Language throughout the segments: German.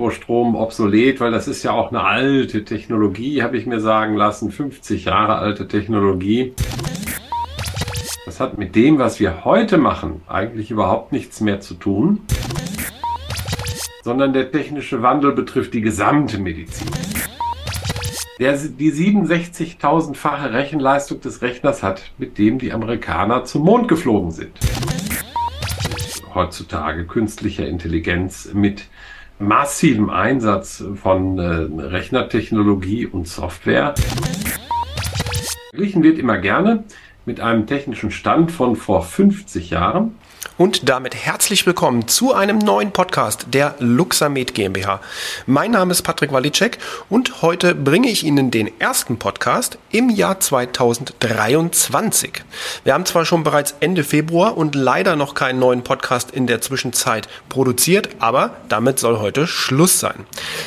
Mikrostrom obsolet, weil das ist ja auch eine alte Technologie, habe ich mir sagen lassen, 50 Jahre alte Technologie. Das hat mit dem, was wir heute machen, eigentlich überhaupt nichts mehr zu tun, sondern der technische Wandel betrifft die gesamte Medizin. Der die 67.000-fache Rechenleistung des Rechners hat, mit dem die Amerikaner zum Mond geflogen sind heutzutage künstlicher Intelligenz mit massivem Einsatz von äh, Rechnertechnologie und Software. Verglichen wird immer gerne mit einem technischen Stand von vor 50 Jahren. Und damit herzlich willkommen zu einem neuen Podcast der Luxamed GmbH. Mein Name ist Patrick Walicek und heute bringe ich Ihnen den ersten Podcast im Jahr 2023. Wir haben zwar schon bereits Ende Februar und leider noch keinen neuen Podcast in der Zwischenzeit produziert, aber damit soll heute Schluss sein.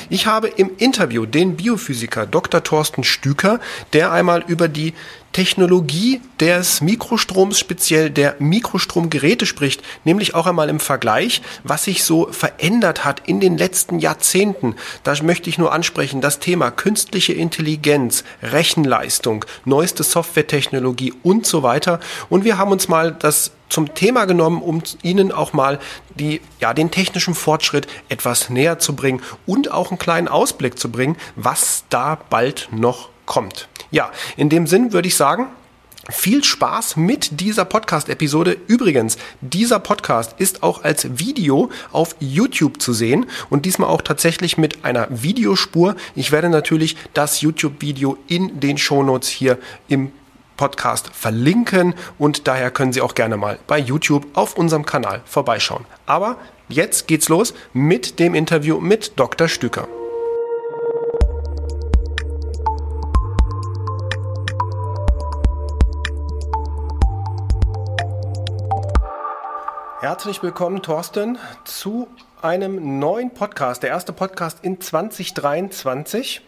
Ich habe im Interview den Biophysiker Dr. Thorsten Stüker, der einmal über die Technologie des Mikrostroms, speziell der Mikrostromgeräte spricht, nämlich auch einmal im Vergleich, was sich so verändert hat in den letzten Jahrzehnten. Da möchte ich nur ansprechen, das Thema künstliche Intelligenz, Rechenleistung, neueste Softwaretechnologie und so weiter. Und wir haben uns mal das zum Thema genommen, um Ihnen auch mal die, ja, den technischen Fortschritt etwas näher zu bringen und auch einen kleinen Ausblick zu bringen, was da bald noch kommt. Ja, in dem Sinn würde ich sagen, viel Spaß mit dieser Podcast-Episode. Übrigens, dieser Podcast ist auch als Video auf YouTube zu sehen und diesmal auch tatsächlich mit einer Videospur. Ich werde natürlich das YouTube-Video in den Shownotes hier im Podcast verlinken und daher können Sie auch gerne mal bei YouTube auf unserem Kanal vorbeischauen. Aber jetzt geht's los mit dem Interview mit Dr. Stücker. Herzlich willkommen, Thorsten, zu einem neuen Podcast, der erste Podcast in 2023.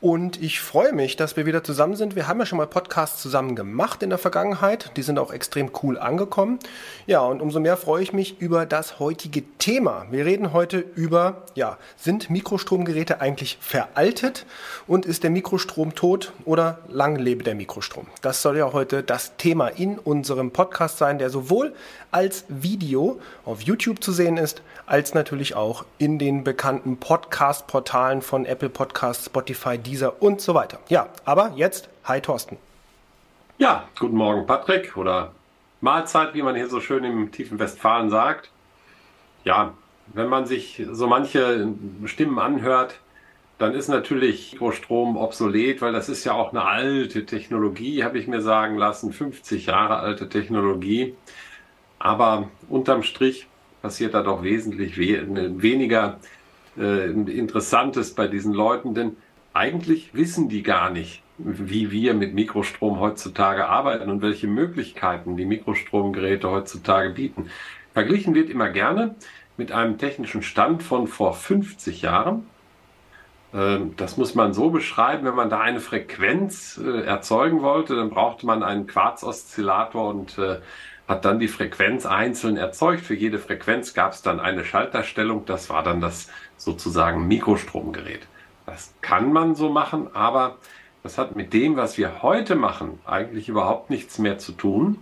Und ich freue mich, dass wir wieder zusammen sind. Wir haben ja schon mal Podcasts zusammen gemacht in der Vergangenheit. Die sind auch extrem cool angekommen. Ja, und umso mehr freue ich mich über das heutige Thema. Wir reden heute über, ja, sind Mikrostromgeräte eigentlich veraltet und ist der Mikrostrom tot oder lang lebe der Mikrostrom? Das soll ja heute das Thema in unserem Podcast sein, der sowohl als Video auf YouTube zu sehen ist, als natürlich auch in den bekannten Podcast-Portalen von Apple Podcasts, Spotify, Deezer und so weiter. Ja, aber jetzt, hi Thorsten. Ja, guten Morgen Patrick oder Mahlzeit, wie man hier so schön im tiefen Westfalen sagt. Ja, wenn man sich so manche Stimmen anhört, dann ist natürlich Mikrostrom obsolet, weil das ist ja auch eine alte Technologie, habe ich mir sagen lassen, 50 Jahre alte Technologie. Aber unterm Strich passiert da doch wesentlich we weniger äh, Interessantes bei diesen Leuten, denn eigentlich wissen die gar nicht, wie wir mit Mikrostrom heutzutage arbeiten und welche Möglichkeiten die Mikrostromgeräte heutzutage bieten. Verglichen wird immer gerne mit einem technischen Stand von vor 50 Jahren. Ähm, das muss man so beschreiben, wenn man da eine Frequenz äh, erzeugen wollte, dann brauchte man einen Quarzoszillator und äh, hat dann die Frequenz einzeln erzeugt. Für jede Frequenz gab es dann eine Schalterstellung. Das war dann das sozusagen Mikrostromgerät. Das kann man so machen, aber das hat mit dem, was wir heute machen, eigentlich überhaupt nichts mehr zu tun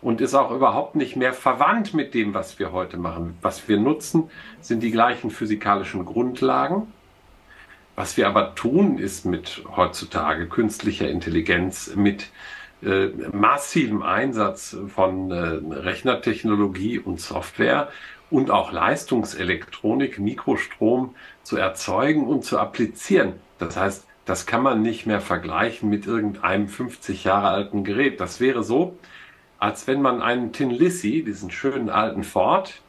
und ist auch überhaupt nicht mehr verwandt mit dem, was wir heute machen. Was wir nutzen, sind die gleichen physikalischen Grundlagen. Was wir aber tun, ist mit heutzutage künstlicher Intelligenz, mit äh, massivem Einsatz von äh, Rechnertechnologie und Software und auch Leistungselektronik, Mikrostrom zu erzeugen und zu applizieren. Das heißt, das kann man nicht mehr vergleichen mit irgendeinem 50 Jahre alten Gerät. Das wäre so, als wenn man einen Tin Lizzy, diesen schönen alten Ford,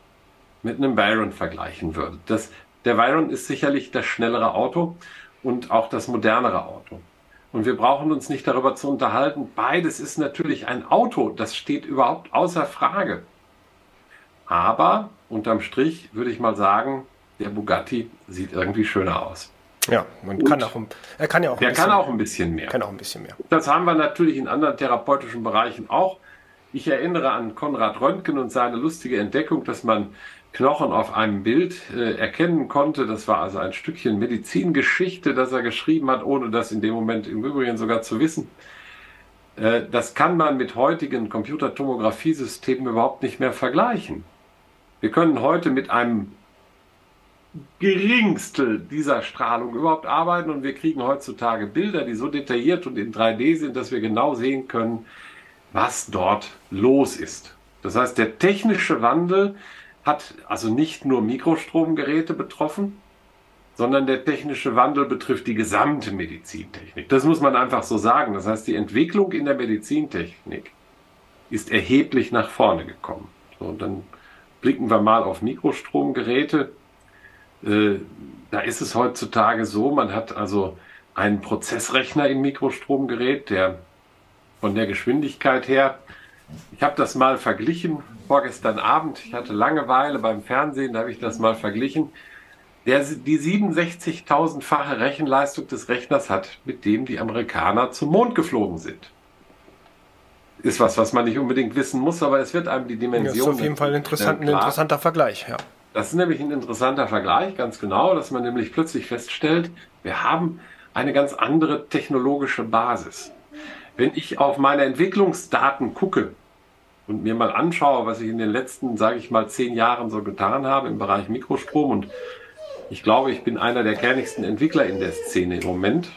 mit einem Byron vergleichen würde. Das, der Byron ist sicherlich das schnellere Auto und auch das modernere Auto. Und wir brauchen uns nicht darüber zu unterhalten. Beides ist natürlich ein Auto. Das steht überhaupt außer Frage. Aber unterm Strich würde ich mal sagen, der Bugatti sieht irgendwie schöner aus. Ja, man Und kann auch, er kann ja auch ein, bisschen, kann auch ein bisschen mehr. Kann auch ein bisschen mehr. Das haben wir natürlich in anderen therapeutischen Bereichen auch. Ich erinnere an Konrad Röntgen und seine lustige Entdeckung, dass man Knochen auf einem Bild äh, erkennen konnte. Das war also ein Stückchen Medizingeschichte, das er geschrieben hat, ohne das in dem Moment im Übrigen sogar zu wissen. Äh, das kann man mit heutigen Computertomographiesystemen überhaupt nicht mehr vergleichen. Wir können heute mit einem Geringstel dieser Strahlung überhaupt arbeiten und wir kriegen heutzutage Bilder, die so detailliert und in 3D sind, dass wir genau sehen können, was dort los ist. Das heißt, der technische Wandel hat also nicht nur Mikrostromgeräte betroffen, sondern der technische Wandel betrifft die gesamte Medizintechnik. Das muss man einfach so sagen. Das heißt, die Entwicklung in der Medizintechnik ist erheblich nach vorne gekommen. So, dann blicken wir mal auf Mikrostromgeräte. Äh, da ist es heutzutage so, man hat also einen Prozessrechner im Mikrostromgerät, der von der Geschwindigkeit her, ich habe das mal verglichen vorgestern Abend, ich hatte Langeweile beim Fernsehen, da habe ich das mal verglichen, der die 67.000-fache Rechenleistung des Rechners hat, mit dem die Amerikaner zum Mond geflogen sind. Ist was, was man nicht unbedingt wissen muss, aber es wird einem die Dimension. Das ist auf jeden Fall ein, interessant, ein interessanter Vergleich, ja. Das ist nämlich ein interessanter Vergleich, ganz genau, dass man nämlich plötzlich feststellt, wir haben eine ganz andere technologische Basis. Wenn ich auf meine Entwicklungsdaten gucke und mir mal anschaue, was ich in den letzten, sage ich mal, zehn Jahren so getan habe im Bereich Mikrostrom und ich glaube, ich bin einer der kernigsten Entwickler in der Szene im Moment,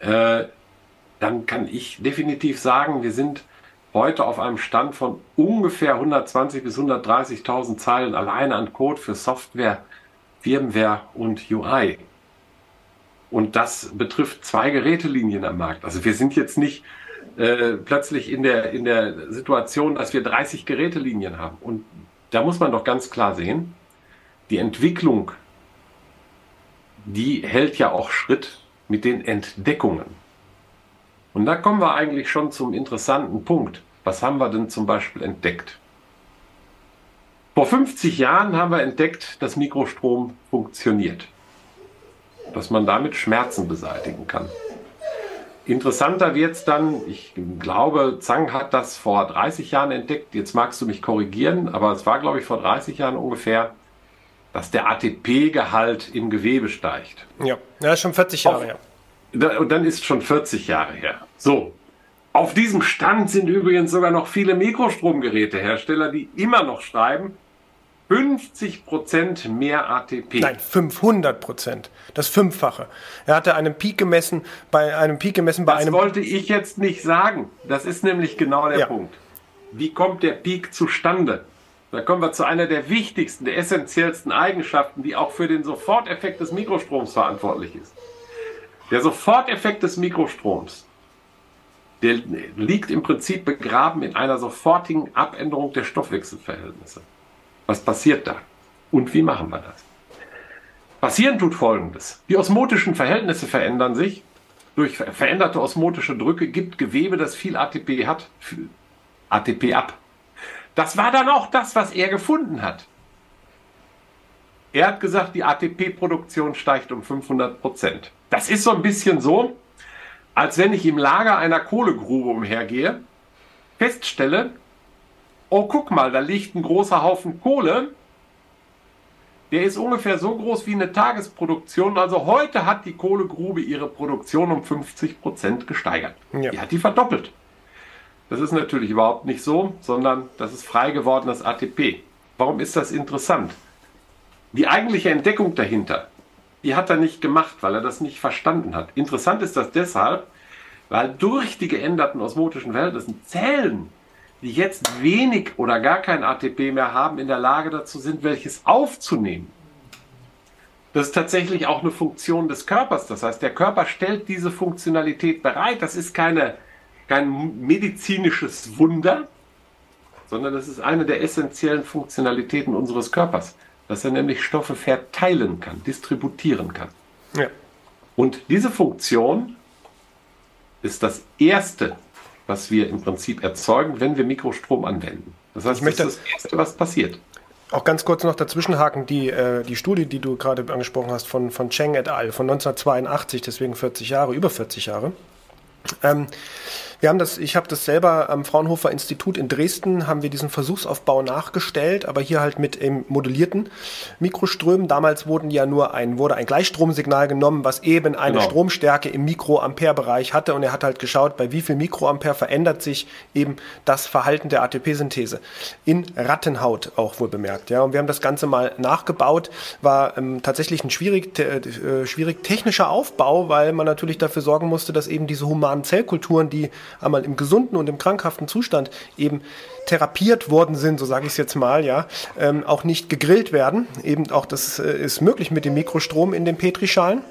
äh, dann kann ich definitiv sagen, wir sind heute auf einem Stand von ungefähr 120 bis 130.000 Zeilen alleine an Code für Software, Firmware und UI. Und das betrifft zwei Gerätelinien am Markt. Also wir sind jetzt nicht äh, plötzlich in der, in der Situation, dass wir 30 Gerätelinien haben. Und da muss man doch ganz klar sehen, die Entwicklung, die hält ja auch Schritt mit den Entdeckungen. Und da kommen wir eigentlich schon zum interessanten Punkt. Was haben wir denn zum Beispiel entdeckt? Vor 50 Jahren haben wir entdeckt, dass Mikrostrom funktioniert. Dass man damit Schmerzen beseitigen kann. Interessanter wird es dann, ich glaube, Zhang hat das vor 30 Jahren entdeckt, jetzt magst du mich korrigieren, aber es war, glaube ich, vor 30 Jahren ungefähr, dass der ATP-Gehalt im Gewebe steigt. Ja, ja schon 40 Jahre her. Ja. Und dann ist schon 40 Jahre her. So, auf diesem Stand sind übrigens sogar noch viele Mikrostromgerätehersteller, die immer noch schreiben, 50 Prozent mehr ATP. Nein, 500 Prozent. Das Fünffache. Er hatte einen Peak gemessen bei einem Peak gemessen bei das einem. Das wollte ich jetzt nicht sagen. Das ist nämlich genau der ja. Punkt. Wie kommt der Peak zustande? Da kommen wir zu einer der wichtigsten, der essentiellsten Eigenschaften, die auch für den Soforteffekt des Mikrostroms verantwortlich ist. Der Soforteffekt des Mikrostroms, der liegt im Prinzip begraben in einer sofortigen Abänderung der Stoffwechselverhältnisse. Was passiert da? Und wie machen wir das? Passieren tut Folgendes. Die osmotischen Verhältnisse verändern sich. Durch veränderte osmotische Drücke gibt Gewebe, das viel ATP hat, ATP ab. Das war dann auch das, was er gefunden hat. Er hat gesagt, die ATP-Produktion steigt um 500 Prozent. Das ist so ein bisschen so, als wenn ich im Lager einer Kohlegrube umhergehe, feststelle, oh guck mal, da liegt ein großer Haufen Kohle. Der ist ungefähr so groß wie eine Tagesproduktion. Also heute hat die Kohlegrube ihre Produktion um 50 Prozent gesteigert. Ja. Die hat die verdoppelt. Das ist natürlich überhaupt nicht so, sondern das ist frei gewordenes ATP. Warum ist das interessant? Die eigentliche Entdeckung dahinter, die hat er nicht gemacht, weil er das nicht verstanden hat. Interessant ist das deshalb, weil durch die geänderten osmotischen Verhältnisse Zellen die jetzt wenig oder gar kein ATP mehr haben, in der Lage dazu sind, welches aufzunehmen. Das ist tatsächlich auch eine Funktion des Körpers. Das heißt, der Körper stellt diese Funktionalität bereit. Das ist keine, kein medizinisches Wunder, sondern das ist eine der essentiellen Funktionalitäten unseres Körpers, dass er nämlich Stoffe verteilen kann, distributieren kann. Ja. Und diese Funktion ist das erste was wir im Prinzip erzeugen, wenn wir Mikrostrom anwenden. Das heißt, das ist das Erste, was passiert. Auch ganz kurz noch dazwischenhaken, die, äh, die Studie, die du gerade angesprochen hast, von, von Cheng et al. von 1982, deswegen 40 Jahre, über 40 Jahre. Ähm, Wir haben das, ich habe das selber am Fraunhofer Institut in Dresden, haben wir diesen Versuchsaufbau nachgestellt, aber hier halt mit im modellierten Mikroströmen. Damals wurden ja nur ein, wurde ein Gleichstromsignal genommen, was eben eine genau. Stromstärke im Mikroampere-Bereich hatte und er hat halt geschaut, bei wie viel Mikroampere verändert sich eben das Verhalten der ATP-Synthese. In Rattenhaut auch wohl bemerkt, ja. Und wir haben das Ganze mal nachgebaut, war ähm, tatsächlich ein schwierig, äh, schwierig technischer Aufbau, weil man natürlich dafür sorgen musste, dass eben diese humanen Zellkulturen, die einmal im gesunden und im krankhaften Zustand eben therapiert worden sind, so sage ich es jetzt mal, ja, ähm, auch nicht gegrillt werden. Eben auch das äh, ist möglich mit dem Mikrostrom in den Petrischalen.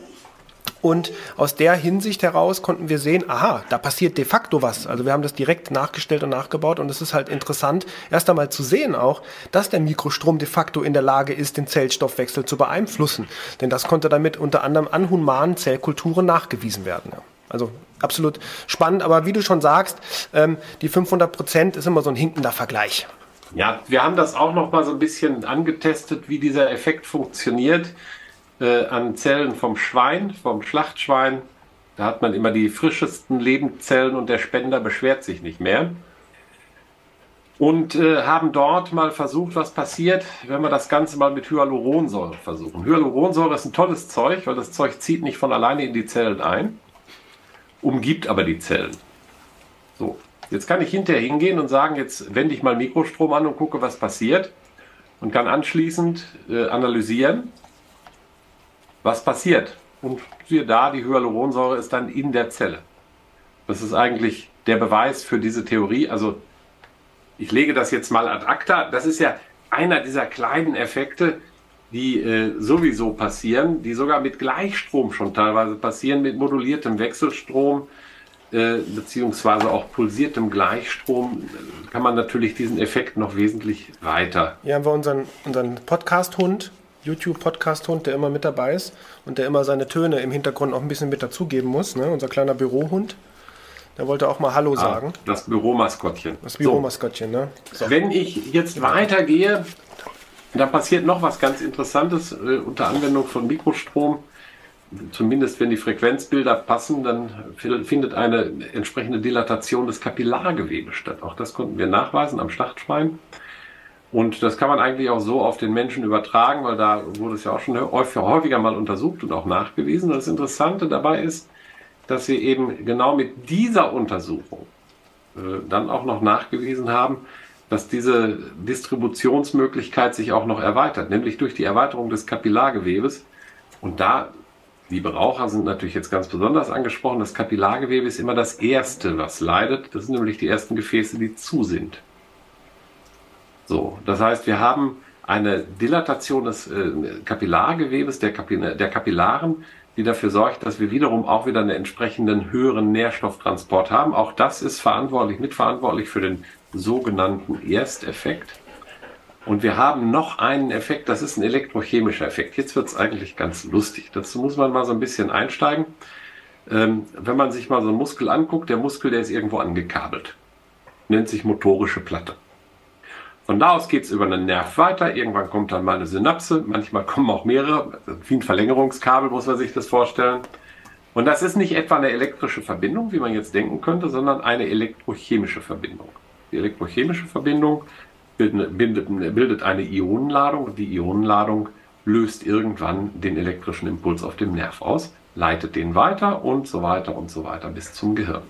Und aus der Hinsicht heraus konnten wir sehen, aha, da passiert de facto was. Also wir haben das direkt nachgestellt und nachgebaut und es ist halt interessant, erst einmal zu sehen auch, dass der Mikrostrom de facto in der Lage ist, den Zellstoffwechsel zu beeinflussen. Denn das konnte damit unter anderem an humanen Zellkulturen nachgewiesen werden. Also absolut spannend, aber wie du schon sagst, ähm, die 500 Prozent ist immer so ein hinkender Vergleich. Ja, wir haben das auch noch mal so ein bisschen angetestet, wie dieser Effekt funktioniert äh, an Zellen vom Schwein, vom Schlachtschwein. Da hat man immer die frischesten Lebenszellen und der Spender beschwert sich nicht mehr. Und äh, haben dort mal versucht, was passiert, wenn wir das Ganze mal mit Hyaluronsäure versuchen. Hyaluronsäure ist ein tolles Zeug, weil das Zeug zieht nicht von alleine in die Zellen ein, umgibt aber die Zellen. So, jetzt kann ich hinterher hingehen und sagen, jetzt wende ich mal Mikrostrom an und gucke, was passiert und kann anschließend äh, analysieren, was passiert. Und siehe da, die Hyaluronsäure ist dann in der Zelle. Das ist eigentlich der Beweis für diese Theorie. Also ich lege das jetzt mal ad acta. Das ist ja einer dieser kleinen Effekte, die äh, sowieso passieren, die sogar mit Gleichstrom schon teilweise passieren, mit moduliertem Wechselstrom äh, beziehungsweise auch pulsiertem Gleichstrom kann man natürlich diesen Effekt noch wesentlich weiter. Hier haben wir unseren, unseren Podcast-Hund, YouTube-Podcast-Hund, der immer mit dabei ist und der immer seine Töne im Hintergrund auch ein bisschen mit dazugeben muss. Ne? Unser kleiner Bürohund. Der wollte auch mal Hallo ah, sagen. Das Büromaskottchen. Das Büromaskottchen, ne? So. Wenn ich jetzt weitergehe, da passiert noch was ganz Interessantes äh, unter Anwendung von Mikrostrom. Zumindest wenn die Frequenzbilder passen, dann findet eine entsprechende Dilatation des Kapillargewebes statt. Auch das konnten wir nachweisen am Schlachtschwein. Und das kann man eigentlich auch so auf den Menschen übertragen, weil da wurde es ja auch schon häufiger mal untersucht und auch nachgewiesen. Und das Interessante dabei ist, dass wir eben genau mit dieser Untersuchung äh, dann auch noch nachgewiesen haben, dass diese Distributionsmöglichkeit sich auch noch erweitert, nämlich durch die Erweiterung des Kapillargewebes. Und da, liebe Raucher sind natürlich jetzt ganz besonders angesprochen, das Kapillargewebe ist immer das Erste, was leidet. Das sind nämlich die ersten Gefäße, die zu sind. So, das heißt, wir haben eine Dilatation des äh, Kapillargewebes, der, Kapil der Kapillaren, die dafür sorgt, dass wir wiederum auch wieder einen entsprechenden höheren Nährstofftransport haben. Auch das ist verantwortlich, mitverantwortlich für den sogenannten Ersteffekt. Und wir haben noch einen Effekt, das ist ein elektrochemischer Effekt. Jetzt wird es eigentlich ganz lustig. Dazu muss man mal so ein bisschen einsteigen. Ähm, wenn man sich mal so einen Muskel anguckt, der Muskel, der ist irgendwo angekabelt. Nennt sich motorische Platte. Von da aus geht es über einen Nerv weiter. Irgendwann kommt dann mal eine Synapse. Manchmal kommen auch mehrere. Wie ein Verlängerungskabel muss man sich das vorstellen. Und das ist nicht etwa eine elektrische Verbindung, wie man jetzt denken könnte, sondern eine elektrochemische Verbindung. Die elektrochemische Verbindung bildet, bildet eine Ionenladung und die Ionenladung löst irgendwann den elektrischen Impuls auf dem Nerv aus, leitet den weiter und so weiter und so weiter bis zum Gehirn.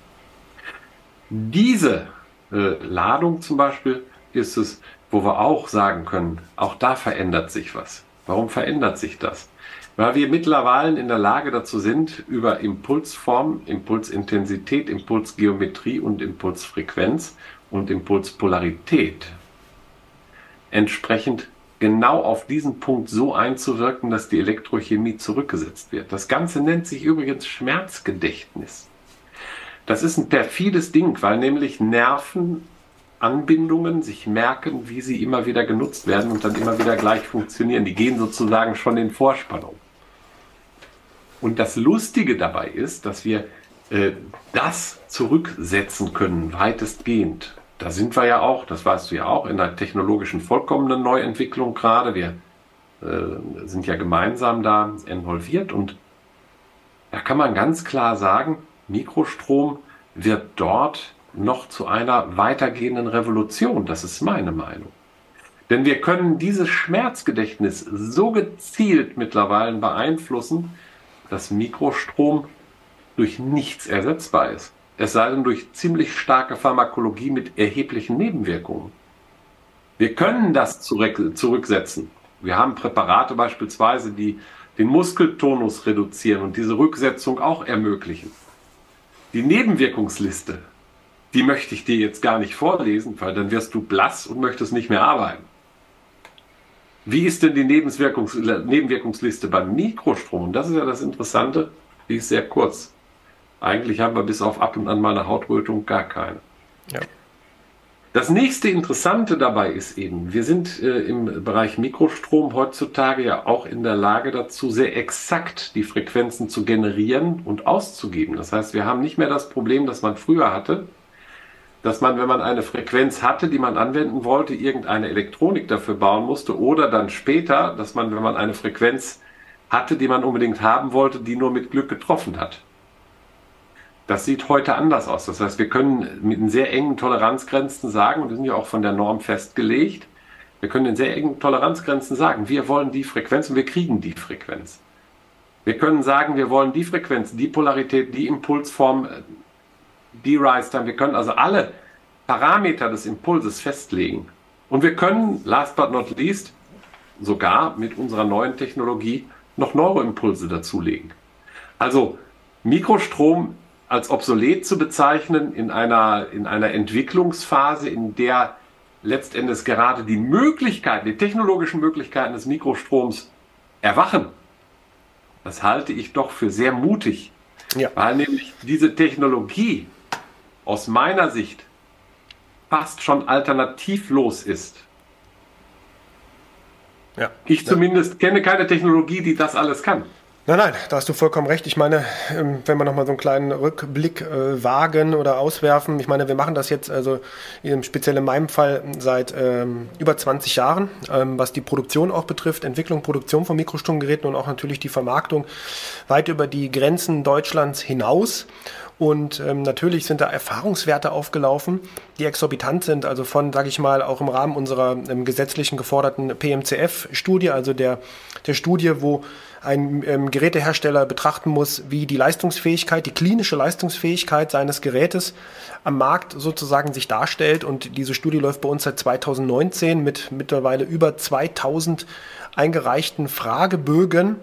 Diese äh, Ladung zum Beispiel ist es, wo wir auch sagen können, auch da verändert sich was. Warum verändert sich das? Weil wir mittlerweile in der Lage dazu sind, über Impulsform, Impulsintensität, Impulsgeometrie und Impulsfrequenz und Impulspolarität entsprechend genau auf diesen Punkt so einzuwirken, dass die Elektrochemie zurückgesetzt wird. Das Ganze nennt sich übrigens Schmerzgedächtnis. Das ist ein perfides Ding, weil nämlich Nervenanbindungen sich merken, wie sie immer wieder genutzt werden und dann immer wieder gleich funktionieren. Die gehen sozusagen schon in Vorspannung. Und das Lustige dabei ist, dass wir äh, das zurücksetzen können, weitestgehend da sind wir ja auch, das weißt du ja auch, in der technologischen vollkommenen Neuentwicklung gerade. Wir äh, sind ja gemeinsam da involviert und da kann man ganz klar sagen, Mikrostrom wird dort noch zu einer weitergehenden Revolution. Das ist meine Meinung. Denn wir können dieses Schmerzgedächtnis so gezielt mittlerweile beeinflussen, dass Mikrostrom durch nichts ersetzbar ist. Es sei denn durch ziemlich starke Pharmakologie mit erheblichen Nebenwirkungen. Wir können das zurück, zurücksetzen. Wir haben Präparate beispielsweise, die den Muskeltonus reduzieren und diese Rücksetzung auch ermöglichen. Die Nebenwirkungsliste, die möchte ich dir jetzt gar nicht vorlesen, weil dann wirst du blass und möchtest nicht mehr arbeiten. Wie ist denn die Nebenwirkungs Nebenwirkungsliste beim Mikrostrom? Und das ist ja das Interessante, die ist sehr kurz. Eigentlich haben wir bis auf ab und an mal eine Hautrötung gar keine. Ja. Das nächste Interessante dabei ist eben, wir sind äh, im Bereich Mikrostrom heutzutage ja auch in der Lage dazu, sehr exakt die Frequenzen zu generieren und auszugeben. Das heißt, wir haben nicht mehr das Problem, das man früher hatte, dass man, wenn man eine Frequenz hatte, die man anwenden wollte, irgendeine Elektronik dafür bauen musste oder dann später, dass man, wenn man eine Frequenz hatte, die man unbedingt haben wollte, die nur mit Glück getroffen hat. Das sieht heute anders aus. Das heißt, wir können mit sehr engen Toleranzgrenzen sagen, und die sind ja auch von der Norm festgelegt, wir können in sehr engen Toleranzgrenzen sagen, wir wollen die Frequenz und wir kriegen die Frequenz. Wir können sagen, wir wollen die Frequenz, die Polarität, die Impulsform, die Rise Time. Wir können also alle Parameter des Impulses festlegen. Und wir können, last but not least, sogar mit unserer neuen Technologie noch Neuroimpulse dazulegen. Also Mikrostrom als obsolet zu bezeichnen in einer, in einer Entwicklungsphase, in der letztendlich gerade die Möglichkeiten, die technologischen Möglichkeiten des Mikrostroms erwachen. Das halte ich doch für sehr mutig, ja. weil nämlich diese Technologie aus meiner Sicht fast schon alternativlos ist. Ja. Ich zumindest kenne keine Technologie, die das alles kann. Nein, nein, da hast du vollkommen recht. Ich meine, ähm, wenn wir nochmal so einen kleinen Rückblick äh, wagen oder auswerfen, ich meine, wir machen das jetzt, also speziell in meinem Fall, seit ähm, über 20 Jahren, ähm, was die Produktion auch betrifft, Entwicklung, Produktion von Mikrostromgeräten und auch natürlich die Vermarktung weit über die Grenzen Deutschlands hinaus. Und ähm, natürlich sind da Erfahrungswerte aufgelaufen, die exorbitant sind, also von, sage ich mal, auch im Rahmen unserer ähm, gesetzlichen geforderten PMCF-Studie, also der, der Studie, wo ein ähm, Gerätehersteller betrachten muss, wie die Leistungsfähigkeit, die klinische Leistungsfähigkeit seines Gerätes am Markt sozusagen sich darstellt. Und diese Studie läuft bei uns seit 2019 mit mittlerweile über 2000 eingereichten Fragebögen,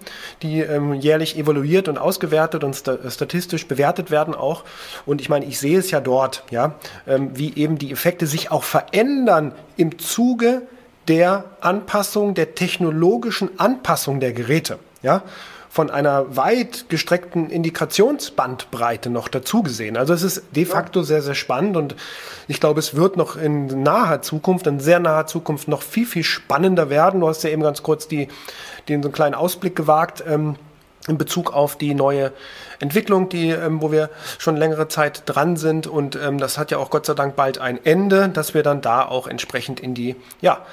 die ähm, jährlich evaluiert und ausgewertet und sta statistisch bewertet werden auch. Und ich meine, ich sehe es ja dort, ja, ähm, wie eben die Effekte sich auch verändern im Zuge der Anpassung, der technologischen Anpassung der Geräte, ja von einer weit gestreckten Indikationsbandbreite noch dazu gesehen. Also es ist de facto sehr, sehr spannend und ich glaube, es wird noch in naher Zukunft, in sehr naher Zukunft noch viel, viel spannender werden. Du hast ja eben ganz kurz die, den so einen kleinen Ausblick gewagt. Ähm, in Bezug auf die neue Entwicklung, die, ähm, wo wir schon längere Zeit dran sind. Und ähm, das hat ja auch Gott sei Dank bald ein Ende, dass wir dann da auch entsprechend in die, ja,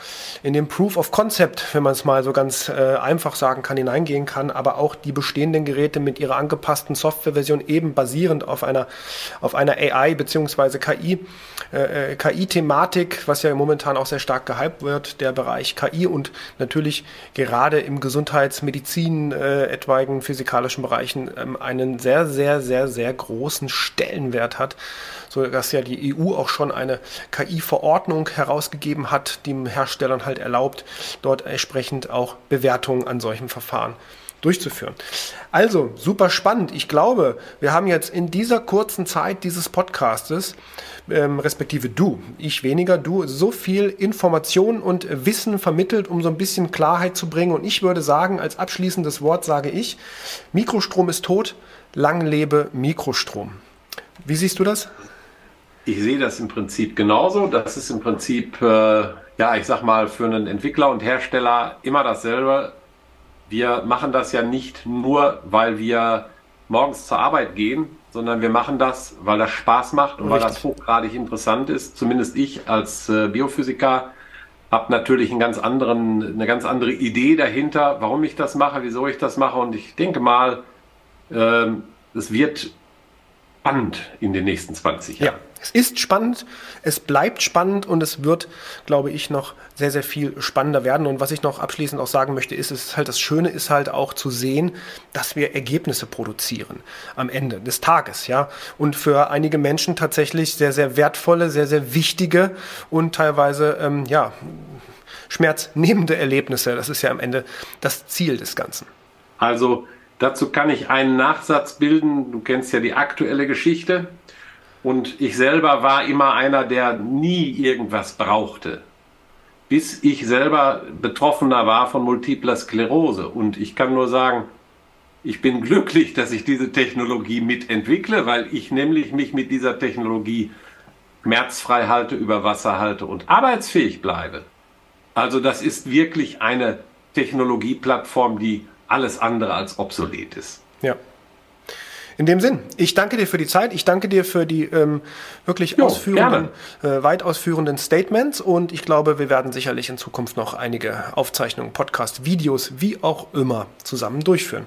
in den Proof of Concept, wenn man es mal so ganz äh, einfach sagen kann, hineingehen kann, aber auch die bestehenden Geräte mit ihrer angepassten Softwareversion eben basierend auf einer, auf einer AI beziehungsweise KI, äh, äh KI-Thematik, was ja momentan auch sehr stark gehypt wird, der Bereich KI und natürlich gerade im Gesundheitsmedizin äh, etwaigen physikalischen Bereichen ähm, einen sehr, sehr, sehr, sehr großen Stellenwert hat, so dass ja die EU auch schon eine KI-Verordnung herausgegeben hat, die den Herstellern halt erlaubt, dort entsprechend auch Bewertungen an solchen Verfahren durchzuführen. Also, super spannend. Ich glaube, wir haben jetzt in dieser kurzen Zeit dieses Podcastes, ähm, respektive du, ich weniger, du, so viel Information und Wissen vermittelt, um so ein bisschen Klarheit zu bringen. Und ich würde sagen, als abschließendes Wort sage ich, Mikrostrom ist tot, lang lebe Mikrostrom. Wie siehst du das? Ich sehe das im Prinzip genauso. Das ist im Prinzip, äh, ja, ich sag mal, für einen Entwickler und Hersteller immer dasselbe wir machen das ja nicht nur, weil wir morgens zur Arbeit gehen, sondern wir machen das, weil das Spaß macht und Richtig. weil das hochgradig interessant ist. Zumindest ich als äh, Biophysiker habe natürlich einen ganz anderen, eine ganz andere Idee dahinter, warum ich das mache, wieso ich das mache. Und ich denke mal, äh, es wird spannend in den nächsten 20 Jahren. Ja, es ist spannend, es bleibt spannend und es wird, glaube ich, noch sehr, sehr viel spannender werden. Und was ich noch abschließend auch sagen möchte, ist, ist halt das Schöne ist halt auch zu sehen, dass wir Ergebnisse produzieren am Ende des Tages, ja. Und für einige Menschen tatsächlich sehr, sehr wertvolle, sehr, sehr wichtige und teilweise, ähm, ja, schmerznehmende Erlebnisse. Das ist ja am Ende das Ziel des Ganzen. Also dazu kann ich einen Nachsatz bilden. Du kennst ja die aktuelle Geschichte. Und ich selber war immer einer, der nie irgendwas brauchte. Bis ich selber Betroffener war von multipler Sklerose. Und ich kann nur sagen, ich bin glücklich, dass ich diese Technologie mitentwickle, weil ich nämlich mich mit dieser Technologie schmerzfrei halte, über Wasser halte und arbeitsfähig bleibe. Also das ist wirklich eine Technologieplattform, die alles andere als obsolet ist. Ja. In dem Sinn, ich danke dir für die Zeit, ich danke dir für die ähm, wirklich jo, ausführenden, äh, weit ausführenden Statements und ich glaube, wir werden sicherlich in Zukunft noch einige Aufzeichnungen, Podcast, Videos, wie auch immer zusammen durchführen.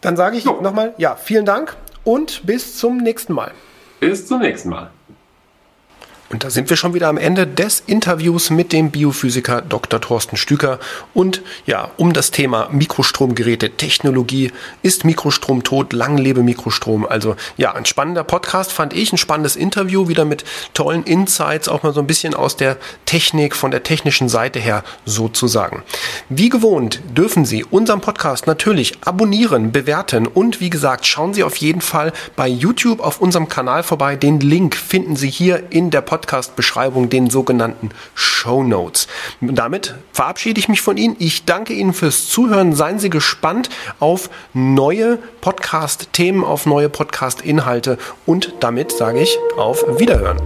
Dann sage ich nochmal, ja, vielen Dank und bis zum nächsten Mal. Bis zum nächsten Mal. Und da sind wir schon wieder am Ende des Interviews mit dem Biophysiker Dr. Thorsten Stüker. Und ja, um das Thema Mikrostromgeräte, Technologie, ist Mikrostrom tot, lang lebe Mikrostrom. Also ja, ein spannender Podcast fand ich, ein spannendes Interview, wieder mit tollen Insights, auch mal so ein bisschen aus der Technik, von der technischen Seite her sozusagen. Wie gewohnt dürfen Sie unseren Podcast natürlich abonnieren, bewerten und wie gesagt, schauen Sie auf jeden Fall bei YouTube auf unserem Kanal vorbei. Den Link finden Sie hier in der Podcast Podcast-Beschreibung, den sogenannten Show Notes. Damit verabschiede ich mich von Ihnen. Ich danke Ihnen fürs Zuhören. Seien Sie gespannt auf neue Podcast-Themen, auf neue Podcast-Inhalte und damit sage ich auf Wiederhören.